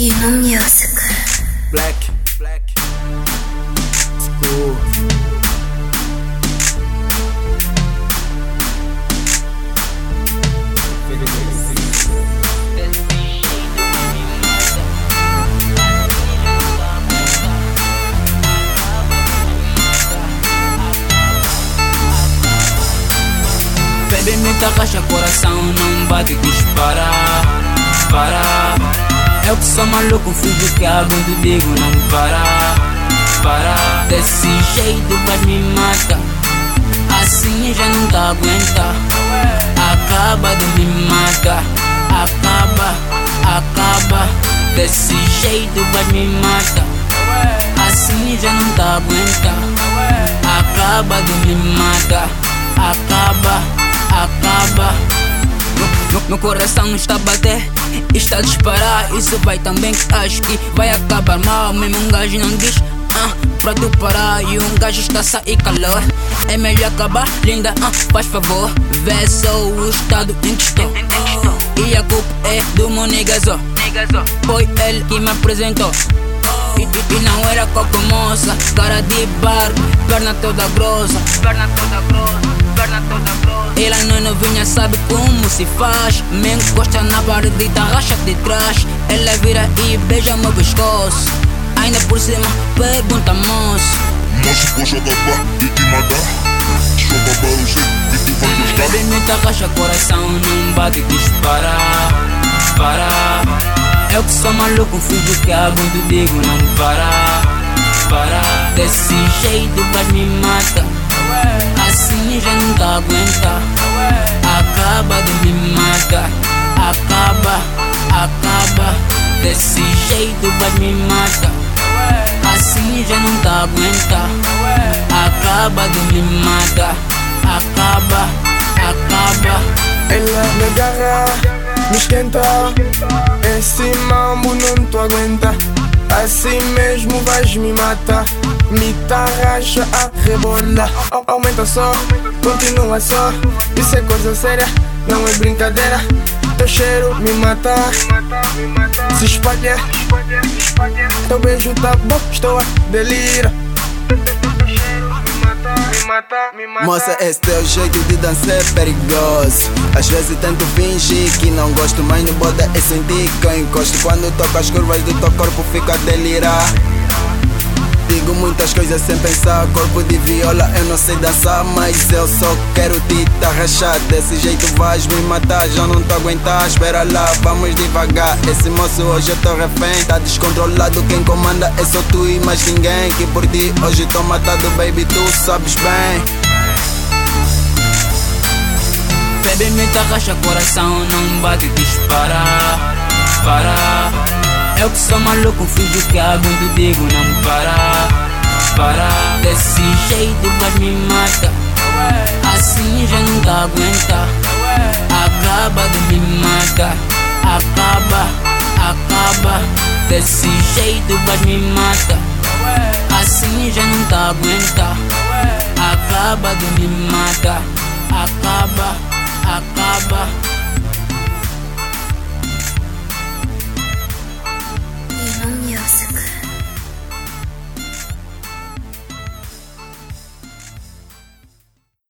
Dino Music. Black. Black. School. Bebe muita caixa, coração não bate, dispara, para Eu que sou maluco, fingo que aguento, digo não para, para. Desse jeito vai me matar, assim já não tá aguenta. Acaba de me matar, acaba, acaba. Desse jeito vai me matar, assim já não tá aguenta. Acaba de me matar, acaba acaba. Meu, coração não está a bater, está a disparar. Isso vai também, acho que vai acabar mal. Mesmo um gajo não diz, ah, pra tu parar. E um gajo está a sair calor. É melhor acabar, linda, ah, faz favor. Vê só o estado em que estou. E a culpa é do meu negazó. Foi ele que me apresentou. E, e, não era qualquer moça, cara de bar, perna toda grossa, perna toda grossa, perna toda. Ela não é novinha, sabe como se faz. Me encosta na parede, tá racha de trás. Ela vira e beija meu pescoço. Ainda por cima, pergunta moço. Moço, posso acabar e te matar? Só babar o jeito e tu vai gostar. Bebe muita caixa, coração não bate, dispara, para. Eu que sou maluco, fingo que aguento, digo não para, para. Desse jeito vai me matar, assim não Acaba de me matar, acaba, acaba. Desse jeito vai me matar, assim já não tá aguenta. Acaba de me matar, acaba, acaba. Ela me agarra, me esquenta Esse mambo não tu aguenta Assim mesmo vais me matar. Me tarraxa a rebolar Aumenta só, continua só. Isso é coisa séria, não é brincadeira. Teu cheiro me mata. Se espalha Teu beijo tá bom, estou a delira me mata, me mata Moça, esse teu jeito de dançar é perigoso. Às vezes tento fingir que não gosto, mas no boda é sentir encosto. Quando toco as curvas do teu corpo, fico a delirar. Digo muitas coisas sem pensar, corpo de viola, eu não sei dançar, mas eu só quero te tarrachar. Desse jeito vais me matar, já não tô aguentar. Espera lá, vamos devagar. Esse moço hoje eu tô refém, tá descontrolado. Quem comanda é só tu e mais ninguém. Que por ti hoje tô matado, baby, tu sabes bem. Bebe muita caixa, coração não bate, dispara, para. Eu que sou maluco, fingo que aguento, digo não para, para. Desse jeito vai me matar, assim já não tá aguenta. Acaba de me matar, acaba, acaba. Desse jeito vai me matar, assim já tá aguenta. Acaba de me matar, acaba, acaba.